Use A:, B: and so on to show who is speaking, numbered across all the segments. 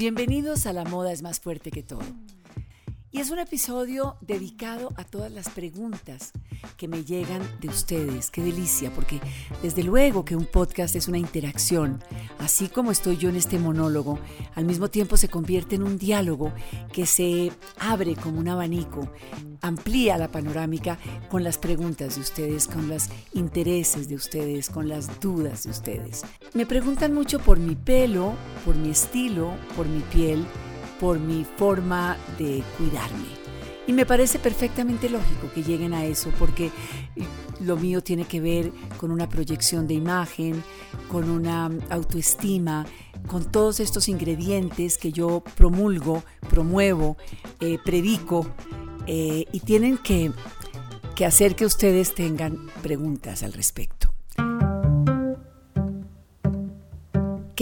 A: Bienvenidos a La Moda es más fuerte que todo. Y es un episodio dedicado a todas las preguntas que me llegan de ustedes. Qué delicia, porque desde luego que un podcast es una interacción. Así como estoy yo en este monólogo, al mismo tiempo se convierte en un diálogo que se abre como un abanico, amplía la panorámica con las preguntas de ustedes, con los intereses de ustedes, con las dudas de ustedes. Me preguntan mucho por mi pelo, por mi estilo, por mi piel por mi forma de cuidarme. Y me parece perfectamente lógico que lleguen a eso porque lo mío tiene que ver con una proyección de imagen, con una autoestima, con todos estos ingredientes que yo promulgo, promuevo, eh, predico eh, y tienen que, que hacer que ustedes tengan preguntas al respecto.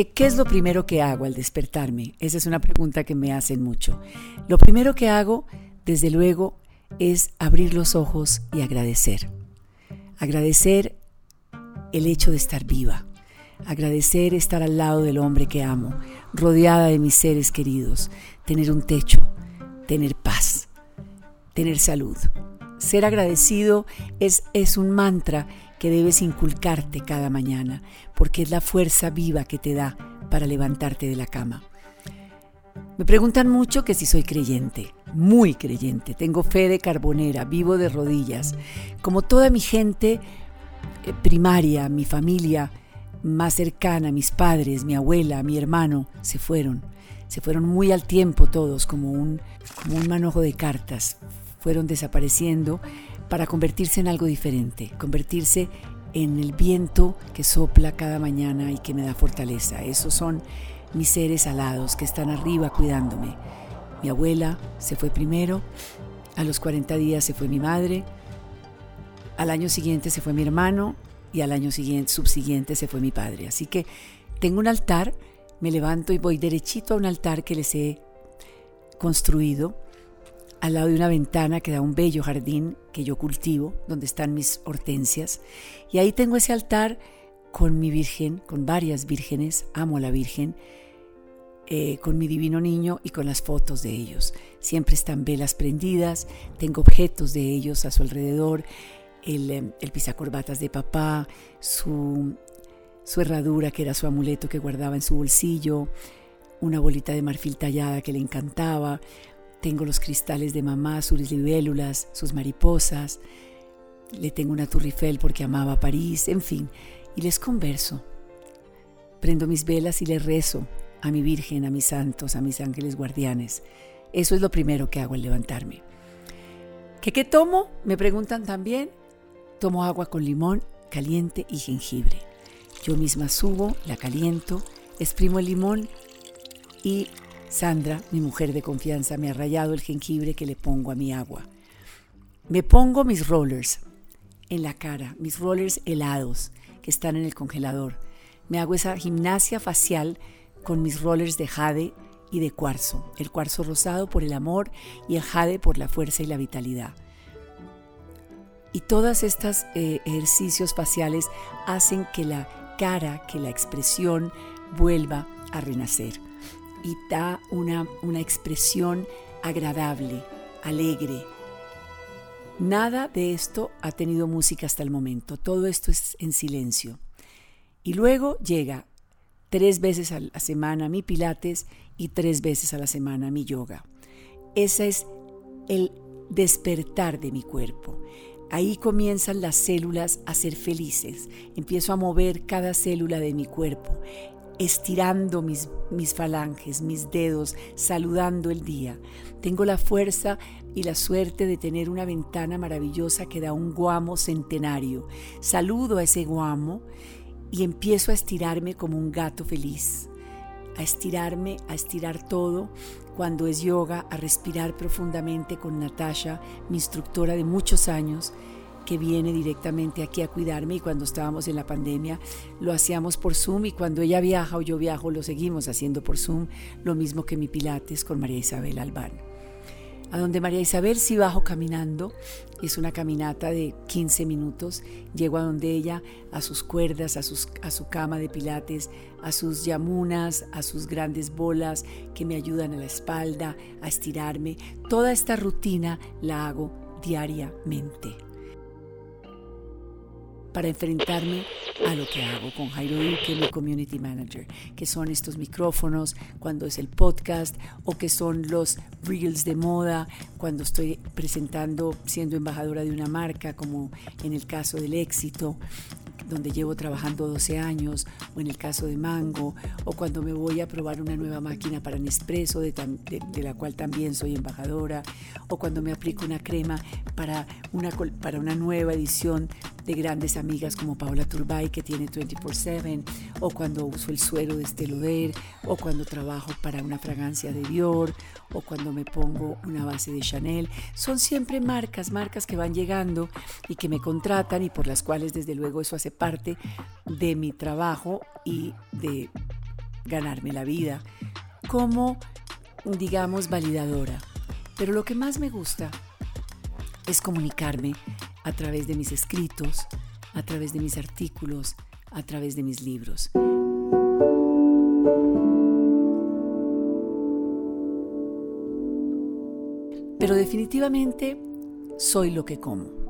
A: ¿Qué es lo primero que hago al despertarme? Esa es una pregunta que me hacen mucho. Lo primero que hago, desde luego, es abrir los ojos y agradecer. Agradecer el hecho de estar viva. Agradecer estar al lado del hombre que amo, rodeada de mis seres queridos, tener un techo, tener paz, tener salud. Ser agradecido es, es un mantra que debes inculcarte cada mañana, porque es la fuerza viva que te da para levantarte de la cama. Me preguntan mucho que si soy creyente, muy creyente, tengo fe de carbonera, vivo de rodillas, como toda mi gente eh, primaria, mi familia más cercana, mis padres, mi abuela, mi hermano, se fueron. Se fueron muy al tiempo todos, como un, como un manojo de cartas. Fueron desapareciendo para convertirse en algo diferente, convertirse en el viento que sopla cada mañana y que me da fortaleza. Esos son mis seres alados que están arriba cuidándome. Mi abuela se fue primero, a los 40 días se fue mi madre, al año siguiente se fue mi hermano y al año siguiente, subsiguiente se fue mi padre. Así que tengo un altar, me levanto y voy derechito a un altar que les he construido al lado de una ventana que da un bello jardín que yo cultivo, donde están mis hortensias. Y ahí tengo ese altar con mi Virgen, con varias vírgenes, amo a la Virgen, eh, con mi divino niño y con las fotos de ellos. Siempre están velas prendidas, tengo objetos de ellos a su alrededor, el, eh, el pisacorbatas de papá, su, su herradura que era su amuleto que guardaba en su bolsillo, una bolita de marfil tallada que le encantaba, tengo los cristales de mamá, sus libélulas, sus mariposas. Le tengo una turrifel porque amaba París, en fin. Y les converso. Prendo mis velas y les rezo a mi Virgen, a mis santos, a mis ángeles guardianes. Eso es lo primero que hago al levantarme. ¿Qué, qué tomo? Me preguntan también. Tomo agua con limón caliente y jengibre. Yo misma subo, la caliento, exprimo el limón y Sandra, mi mujer de confianza, me ha rayado el jengibre que le pongo a mi agua. Me pongo mis rollers en la cara, mis rollers helados que están en el congelador. Me hago esa gimnasia facial con mis rollers de jade y de cuarzo. El cuarzo rosado por el amor y el jade por la fuerza y la vitalidad. Y todos estos eh, ejercicios faciales hacen que la cara, que la expresión vuelva a renacer y da una, una expresión agradable, alegre. Nada de esto ha tenido música hasta el momento, todo esto es en silencio. Y luego llega tres veces a la semana mi pilates y tres veces a la semana mi yoga. Ese es el despertar de mi cuerpo. Ahí comienzan las células a ser felices. Empiezo a mover cada célula de mi cuerpo estirando mis, mis falanges, mis dedos, saludando el día. Tengo la fuerza y la suerte de tener una ventana maravillosa que da un guamo centenario. Saludo a ese guamo y empiezo a estirarme como un gato feliz. A estirarme, a estirar todo. Cuando es yoga, a respirar profundamente con Natasha, mi instructora de muchos años que viene directamente aquí a cuidarme y cuando estábamos en la pandemia lo hacíamos por Zoom y cuando ella viaja o yo viajo lo seguimos haciendo por Zoom, lo mismo que mi Pilates con María Isabel Albán. A donde María Isabel sí bajo caminando, es una caminata de 15 minutos, llego a donde ella, a sus cuerdas, a, sus, a su cama de pilates, a sus yamunas, a sus grandes bolas que me ayudan a la espalda, a estirarme. Toda esta rutina la hago diariamente para enfrentarme a lo que hago con Jairo Duque, mi community manager, que son estos micrófonos, cuando es el podcast o que son los reels de moda, cuando estoy presentando siendo embajadora de una marca, como en el caso del éxito, donde llevo trabajando 12 años, o en el caso de Mango, o cuando me voy a probar una nueva máquina para Nespresso, de, de, la cual también soy embajadora, o cuando me aplico una crema para una, para una nueva edición de grandes amigas como Paola Turbay, que tiene 24-7, o cuando uso el suero de Esteloder, o cuando trabajo para una fragancia de Dior, o cuando me pongo una base de Chanel. Son siempre marcas, marcas que van llegando y que me contratan y por las cuales desde luego eso hace parte de mi trabajo y de ganarme la vida como, digamos, validadora. Pero lo que más me gusta es comunicarme a través de mis escritos, a través de mis artículos, a través de mis libros. Pero definitivamente soy lo que como.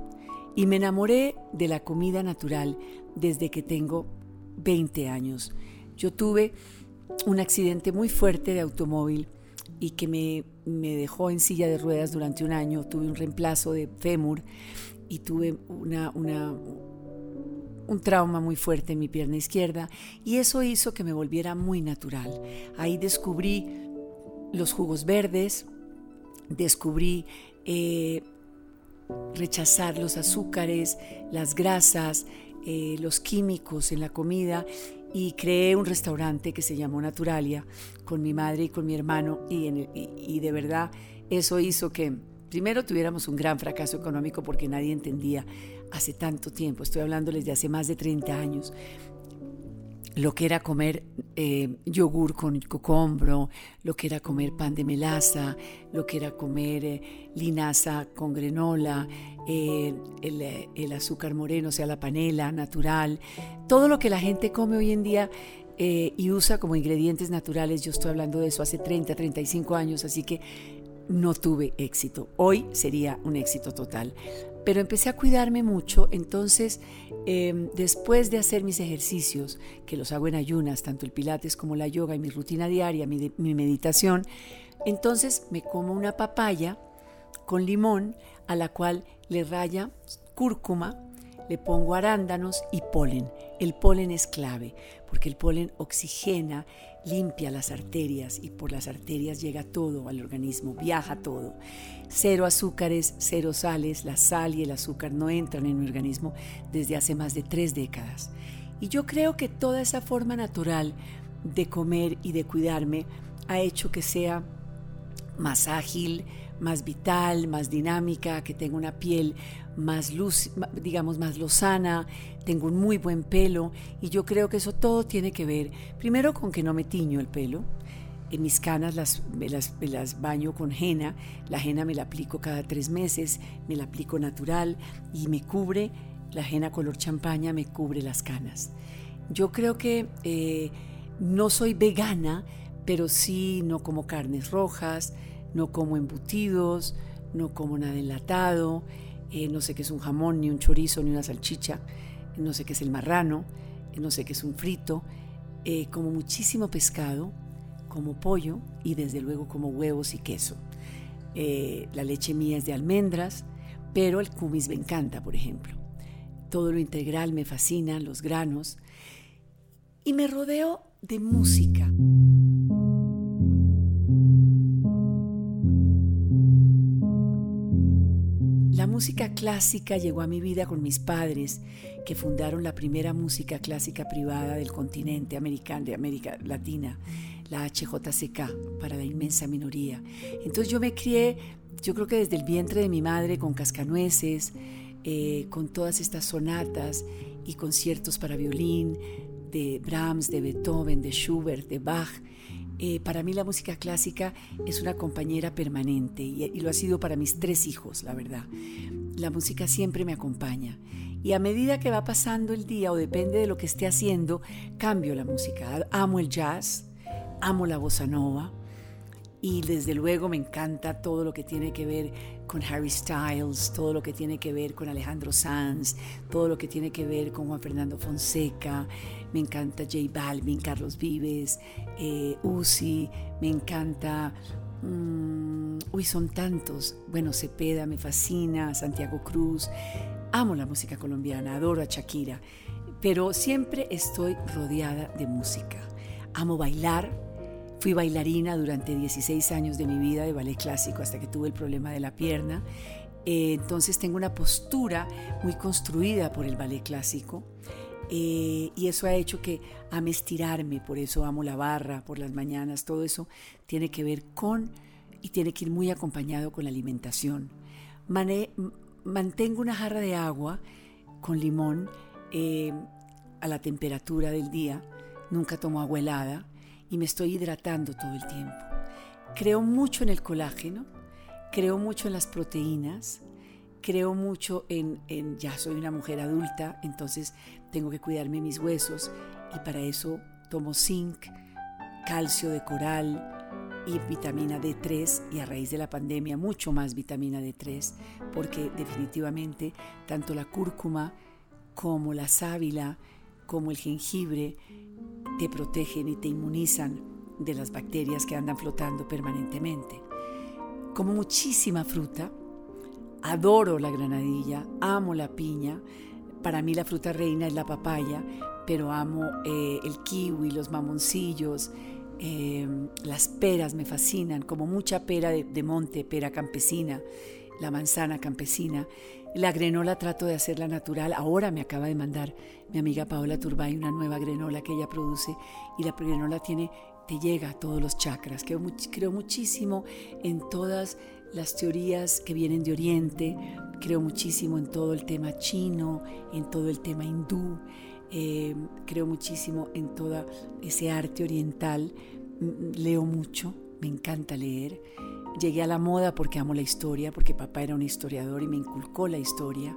A: Y me enamoré de la comida natural desde que tengo 20 años. Yo tuve un accidente muy fuerte de automóvil y que me, me, dejó en silla de ruedas durante un año. Tuve un reemplazo de fémur y tuve una, una, un trauma muy fuerte en mi pierna izquierda y eso hizo que me volviera muy natural. Ahí descubrí los jugos verdes, descubrí eh, rechazar los azúcares, las grasas, eh, los químicos en la comida. Y creé un restaurante que se llamó Naturalia con mi madre y con mi hermano. Y, de verdad eso hizo que primero tuviéramos un gran fracaso económico porque nadie entendía hace tanto tiempo, estoy hablándoles de hace más de 30 años, lo que era comer eh, yogur con cocombro, lo que era comer pan de melaza, lo que era comer eh, linaza con granola, eh, el, azúcar moreno, o sea, la panela natural, todo lo que la gente come hoy en día y usa como ingredientes naturales, yo estoy hablando de eso hace 30, 35 años, así que no tuve éxito. Hoy sería un éxito total. Pero empecé a cuidarme mucho, entonces em, después de hacer mis ejercicios, que los hago en ayunas, tanto el pilates como la yoga y mi rutina diaria, mi, mi meditación, entonces me como una papaya con limón a la cual le raya cúrcuma, le pongo arándanos y polen. El polen es clave porque el polen oxigena, limpia las arterias y por las arterias llega todo al organismo, viaja todo. Cero azúcares, cero sales, la sal y el azúcar no entran en mi organismo desde hace más de tres décadas. Y yo creo que toda esa forma natural de comer y de cuidarme ha hecho que sea más ágil, más vital, más dinámica, que tenga una piel más luz, digamos, más lozana, tengo un muy buen pelo y yo creo que eso todo tiene que ver, primero con que no me tiño el pelo, en mis canas las, me las, las, baño con henna, la henna me la aplico cada tres meses, me la aplico natural y me cubre, la henna color champaña me cubre las canas. Yo creo que eh, no soy vegana, pero sí no como carnes rojas, no como embutidos, no como nada enlatado, eh, no sé qué es un jamón, ni un chorizo, ni una salchicha, no sé qué es el marrano, no sé qué es un frito, eh, como muchísimo pescado, como pollo y desde luego como huevos y queso. Eh, la leche mía es de almendras, pero el kumis me encanta, por ejemplo. Todo lo integral me fascina, los granos. Y me rodeo de música. Música clásica llegó a mi vida con mis padres, que fundaron la primera música clásica privada del continente americano, de América Latina, la HJCK, para la inmensa minoría. Entonces yo me crié, yo creo que desde el vientre de mi madre, con cascanueces, eh, con todas estas sonatas y conciertos para violín, de Brahms, de Beethoven, de Schubert, de Bach, Eh, para mí la música clásica es una compañera permanente y, lo ha sido para mis tres hijos, la verdad. La música siempre me acompaña y a medida que va pasando el día o depende de lo que esté haciendo, cambio la música. Amo el jazz, amo la bossa nova, y desde luego me encanta todo lo que tiene que ver con Harry Styles, todo lo que tiene que ver con Alejandro Sanz, todo lo que tiene que ver con Juan Fernando Fonseca, me encanta J Balvin, Carlos Vives, eh, Uzi, me encanta... Mm, uy, son tantos. Bueno, Cepeda me fascina, Santiago Cruz. Amo la música colombiana, adoro a Shakira, pero siempre estoy rodeada de música. Amo bailar, Fui bailarina durante 16 años de mi vida de ballet clásico hasta que tuve el problema de la pierna. Eh, entonces tengo una postura muy construida por el ballet clásico. Eh, y eso ha hecho que ame estirarme, por eso amo la barra por las mañanas, todo eso tiene que ver con y tiene que ir muy acompañado con la alimentación. mantengo una jarra de agua con limón eh, a la temperatura del día, nunca tomo agua helada y me estoy hidratando todo el tiempo. Creo mucho en el colágeno, creo mucho en las proteínas, creo mucho en, ya soy una mujer adulta, entonces tengo que cuidarme mis huesos y para eso tomo zinc, calcio de coral y vitamina D3 y a raíz de la pandemia mucho más vitamina D3 porque definitivamente tanto la cúrcuma como la sábila como el jengibre te protegen y te inmunizan de las bacterias que andan flotando permanentemente. Como muchísima fruta, adoro la granadilla, amo la piña, para mí la fruta reina es la papaya, pero amo eh, el kiwi, los mamoncillos, em, las peras me fascinan, como mucha pera de monte, pera campesina, la manzana campesina. La grenola trato de hacerla natural. Ahora me acaba de mandar mi amiga Paola Turbay una nueva grenola que ella produce y la grenola tiene, te llega a todos los chakras. Creo, creo muchísimo en todas las teorías que vienen de Oriente, creo muchísimo en todo el tema chino, en todo el tema hindú, eh, creo muchísimo en todo ese arte oriental, leo mucho, me encanta leer. Llegué a la moda porque amo la historia, porque papá era un historiador y me inculcó la historia.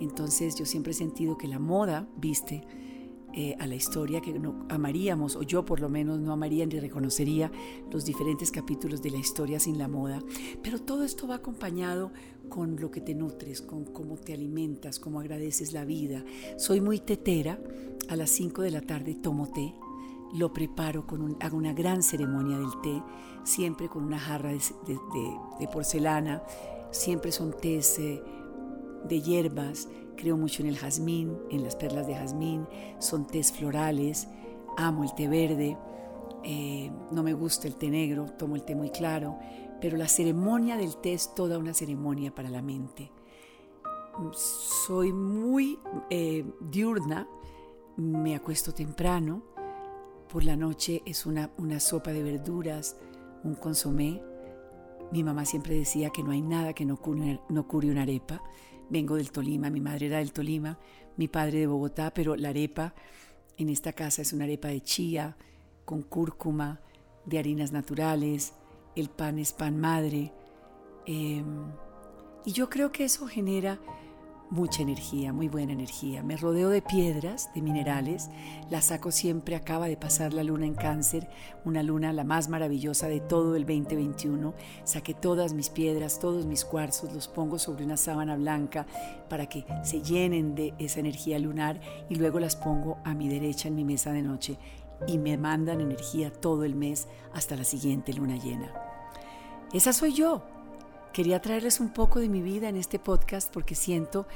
A: Entonces yo siempre he sentido que la moda viste eh, a la historia, que no amaríamos, o yo por lo menos no amaría ni reconocería los diferentes capítulos de la historia sin la moda. Pero todo esto va acompañado con lo que te nutres, con cómo te alimentas, cómo agradeces la vida. Soy muy tetera, a las 5 de la tarde tomo té, lo preparo, con hago una gran ceremonia del té, siempre con una jarra de, porcelana, siempre son tés eh, de hierbas, creo mucho en el jazmín, en las perlas de jazmín, son tés florales, amo el té verde, eh, no me gusta el té negro, tomo el té muy claro, pero la ceremonia del té es toda una ceremonia para la mente. Soy muy eh, diurna, me acuesto temprano, por la noche es una, una sopa de verduras, un consomé. Mi mamá siempre decía que no hay nada que no cure, no cure una arepa. Vengo del Tolima, mi madre era del Tolima, mi padre de Bogotá, pero la arepa en esta casa es una arepa de chía, con cúrcuma, de harinas naturales, el pan es pan madre. Em, y yo creo que eso genera mucha energía, muy buena energía. Me rodeo de piedras, de minerales, la saco siempre, acaba de pasar la luna en cáncer, una luna la más maravillosa de todo el 2021. Saqué todas mis piedras, todos mis cuarzos, los pongo sobre una sábana blanca para que se llenen de esa energía lunar y luego las pongo a mi derecha en mi mesa de noche y me mandan energía todo el mes hasta la siguiente luna llena. Esa soy yo, Quería traerles un poco de mi vida en este podcast porque siento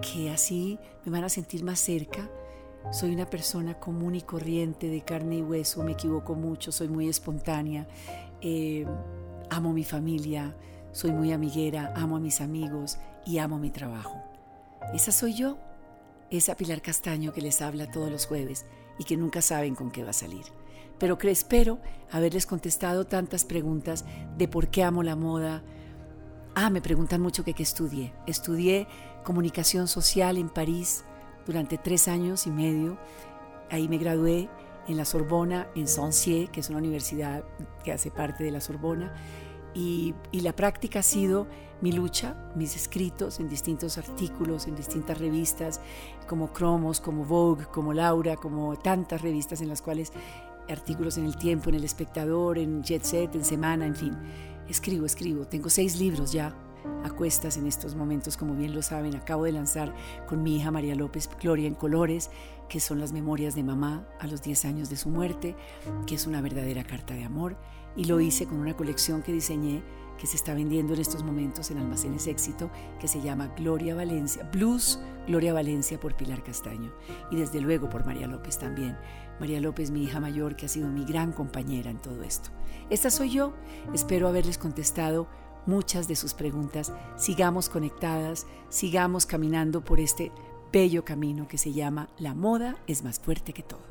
A: que así me van a sentir más cerca. Soy una persona común y corriente, de carne y hueso, me equivoco mucho, soy muy espontánea, eh, amo mi familia, soy muy amiguera, amo a mis amigos y amo mi trabajo. Esa soy yo, esa Pilar Castaño que les habla todos los jueves y que nunca saben con qué va a salir. Pero que espero haberles contestado tantas preguntas de por qué amo la moda, Ah, me preguntan mucho que qué estudié. Estudié comunicación social en París durante tres años y medio. Ahí me gradué en la Sorbona, en Sancier, que es una universidad que hace parte de la Sorbona. Y, y, la práctica ha sido mi lucha, mis escritos en distintos artículos, en distintas revistas, como Cromos, como Vogue, como Laura, como tantas revistas en las cuales artículos en El Tiempo, en El Espectador, en Jet Set, en Semana, en fin. Escribo, escribo. Tengo seis libros ya a cuestas en estos momentos, como bien lo saben. Acabo de lanzar con mi hija María López Gloria en Colores, que son las memorias de mamá a los 10 años de su muerte, que es una verdadera carta de amor. Y lo hice con una colección que diseñé que se está vendiendo en estos momentos en Almacenes Éxito, que se llama Gloria Valencia, Blues Gloria Valencia por Pilar Castaño y desde luego por María López también. María López, mi hija mayor, que ha sido mi gran compañera en todo esto. Esta soy yo, espero haberles contestado muchas de sus preguntas. Sigamos conectadas, sigamos caminando por este bello camino que se llama La moda es más fuerte que todo.